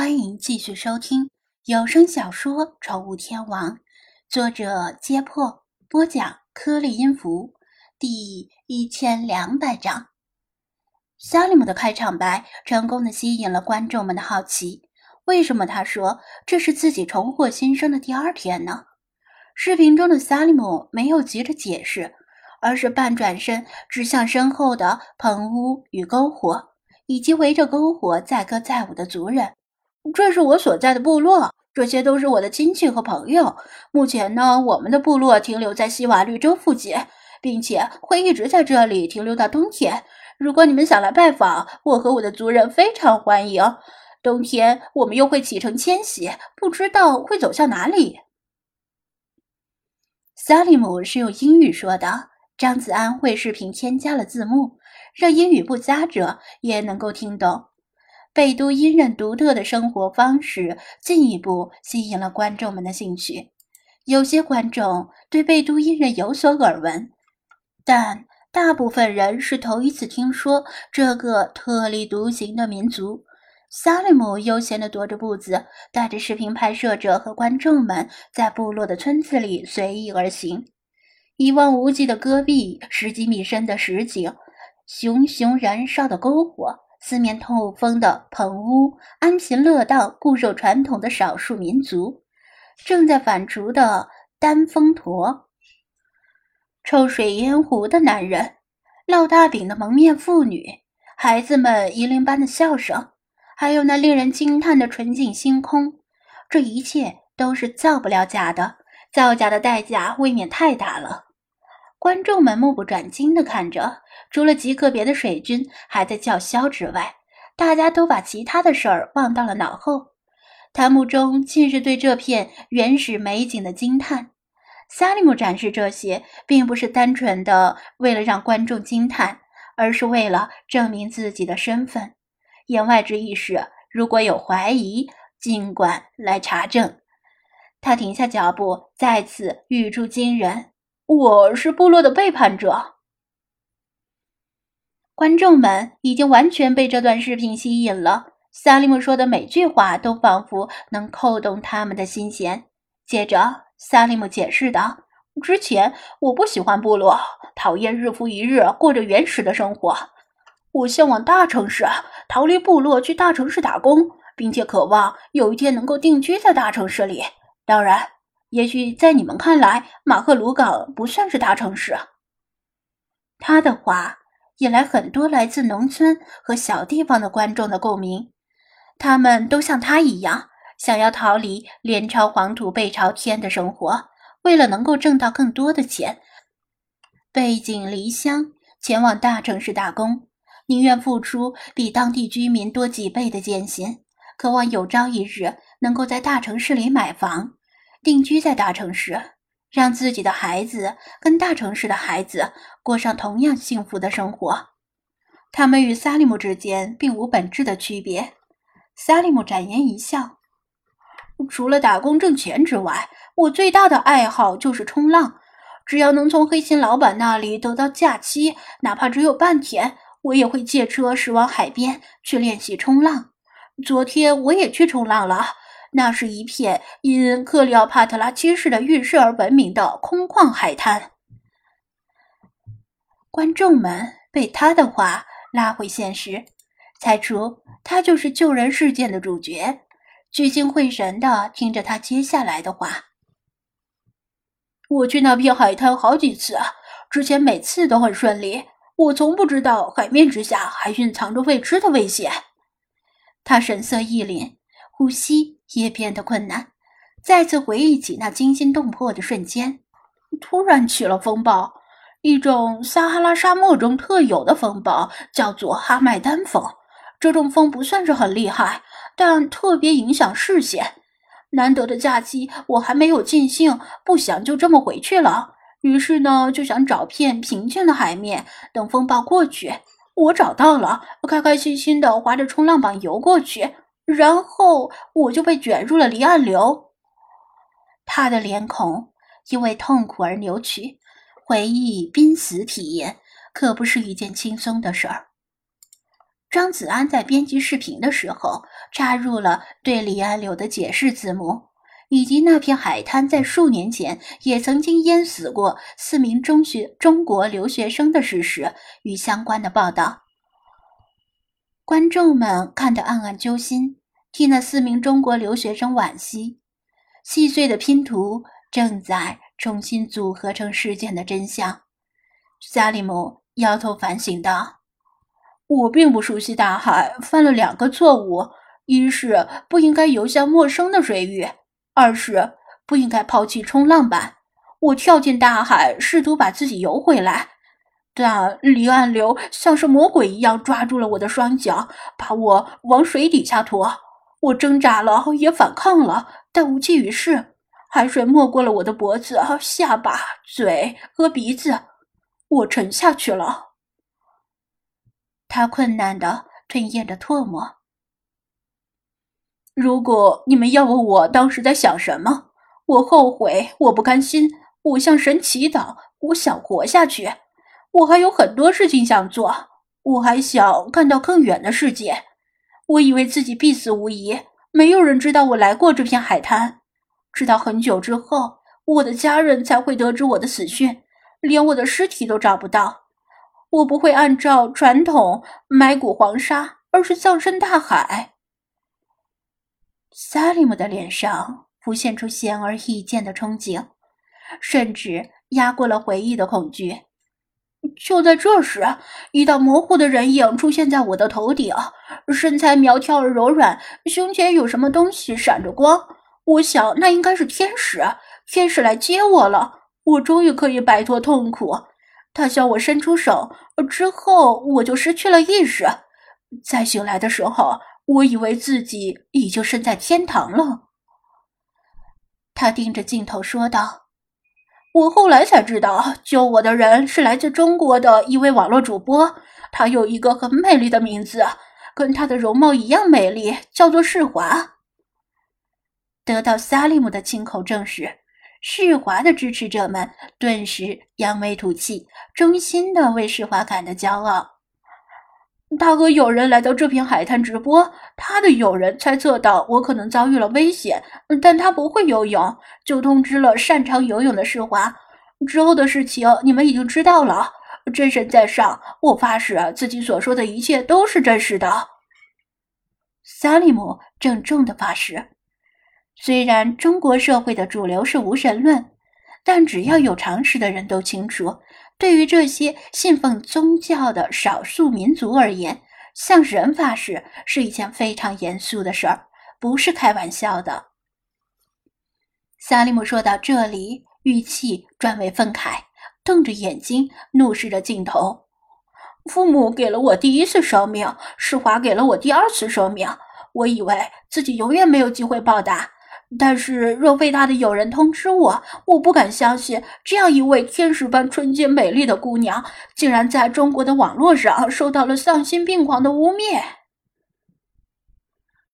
欢迎继续收听有声小说《宠物天王》，作者：揭破，播讲：颗粒音符，第一千两百章。萨利姆的开场白成功的吸引了观众们的好奇。为什么他说这是自己重获新生的第二天呢？视频中的萨利姆没有急着解释，而是半转身指向身后的棚屋与篝火，以及围着篝火载歌载舞的族人。这是我所在的部落，这些都是我的亲戚和朋友。目前呢，我们的部落停留在西瓦绿洲附近，并且会一直在这里停留到冬天。如果你们想来拜访，我和我的族人非常欢迎。冬天我们又会启程迁徙，不知道会走向哪里。萨利姆是用英语说的，张子安为视频添加了字幕，让英语不佳者也能够听懂。贝都因人独特的生活方式进一步吸引了观众们的兴趣。有些观众对贝都因人有所耳闻，但大部分人是头一次听说这个特立独行的民族。萨利姆悠闲地踱着步子，带着视频拍摄者和观众们在部落的村子里随意而行。一望无际的戈壁，十几米深的石井，熊熊燃烧的篝火。四面透风的棚屋，安贫乐道、固守传统的少数民族，正在反刍的丹峰驼，抽水烟壶的男人，烙大饼的蒙面妇女，孩子们银铃般的笑声，还有那令人惊叹的纯净星空，这一切都是造不了假的，造假的代价未免太大了。观众们目不转睛地看着。除了极个别的水军还在叫嚣之外，大家都把其他的事儿忘到了脑后，弹幕中尽是对这片原始美景的惊叹。萨利姆展示这些，并不是单纯的为了让观众惊叹，而是为了证明自己的身份。言外之意是，如果有怀疑，尽管来查证。他停下脚步，再次语出惊人：“我是部落的背叛者。”观众们已经完全被这段视频吸引了，萨利姆说的每句话都仿佛能扣动他们的心弦。接着，萨利姆解释道：“之前我不喜欢部落，讨厌日复一日过着原始的生活。我向往大城市，逃离部落去大城市打工，并且渴望有一天能够定居在大城市里。当然，也许在你们看来，马赫鲁港不算是大城市。”他的话。引来很多来自农村和小地方的观众的共鸣，他们都像他一样，想要逃离脸朝黄土背朝天的生活，为了能够挣到更多的钱，背井离乡前往大城市打工，宁愿付出比当地居民多几倍的艰辛，渴望有朝一日能够在大城市里买房，定居在大城市。让自己的孩子跟大城市的孩子过上同样幸福的生活，他们与萨利姆之间并无本质的区别。萨利姆展颜一笑：“除了打工挣钱之外，我最大的爱好就是冲浪。只要能从黑心老板那里得到假期，哪怕只有半天，我也会借车驶往海边去练习冲浪。昨天我也去冲浪了。”那是一片因克里奥帕特拉七世的浴室而闻名的空旷海滩。观众们被他的话拉回现实，猜出他就是救人事件的主角，聚精会神的听着他接下来的话。我去那片海滩好几次，之前每次都很顺利。我从不知道海面之下还蕴藏着未知的危险。他神色一凛，呼吸。也变得困难。再次回忆起那惊心动魄的瞬间，突然起了风暴，一种撒哈拉沙漠中特有的风暴，叫做哈麦丹风。这种风不算是很厉害，但特别影响视线。难得的假期，我还没有尽兴，不想就这么回去了。于是呢，就想找片平静的海面，等风暴过去。我找到了，开开心心的划着冲浪板游过去。然后我就被卷入了离岸流。他的脸孔因为痛苦而扭曲，回忆濒死体验可不是一件轻松的事儿。张子安在编辑视频的时候，插入了对李安流的解释字幕，以及那片海滩在数年前也曾经淹死过四名中学中国留学生的事实与相关的报道。观众们看得暗暗揪心，替那四名中国留学生惋惜。细碎的拼图正在重新组合成事件的真相。萨利姆摇头反省道。我并不熟悉大海，犯了两个错误：一是不应该游向陌生的水域，二是不应该抛弃冲浪板。我跳进大海，试图把自己游回来，但离岸流像是魔鬼一样抓住了我的双脚，把我往水底下拖。我挣扎了，也反抗了，但无济于事。海水没过了我的脖子、下巴、嘴和鼻子，我沉下去了。他困难的吞咽着唾沫。如果你们要问我当时在想什么，我后悔，我不甘心，我向神祈祷，我想活下去，我还有很多事情想做，我还想看到更远的世界。我以为自己必死无疑，没有人知道我来过这片海滩，直到很久之后，我的家人才会得知我的死讯，连我的尸体都找不到。我不会按照传统埋骨黄沙，而是葬身大海。萨利姆的脸上浮现出显而易见的憧憬，甚至压过了回忆的恐惧。就在这时，一道模糊的人影出现在我的头顶，身材苗条而柔软，胸前有什么东西闪着光。我想那应该是天使，天使来接我了。我终于可以摆脱痛苦。他向我伸出手，之后我就失去了意识。再醒来的时候，我以为自己已经身在天堂了。他盯着镜头说道：“我后来才知道，救我的人是来自中国的一位网络主播，他有一个很美丽的名字，跟他的容貌一样美丽，叫做世华。”得到萨利姆的亲口证实。世华的支持者们顿时扬眉吐气，衷心的为世华感到骄傲。他和友人来到这片海滩直播，他的友人猜测到我可能遭遇了危险，但他不会游泳，就通知了擅长游泳的世华。之后的事情你们已经知道了。真神在上，我发誓自己所说的一切都是真实的。萨利姆郑重的发誓。虽然中国社会的主流是无神论，但只要有常识的人都清楚，对于这些信奉宗教的少数民族而言，向神发誓是一件非常严肃的事儿，不是开玩笑的。萨利姆说到这里，语气转为愤慨，瞪着眼睛怒视着镜头。父母给了我第一次生命，世华给了我第二次生命，我以为自己永远没有机会报答。但是，若非他的友人通知我，我不敢相信，这样一位天使般纯洁美丽的姑娘，竟然在中国的网络上受到了丧心病狂的污蔑。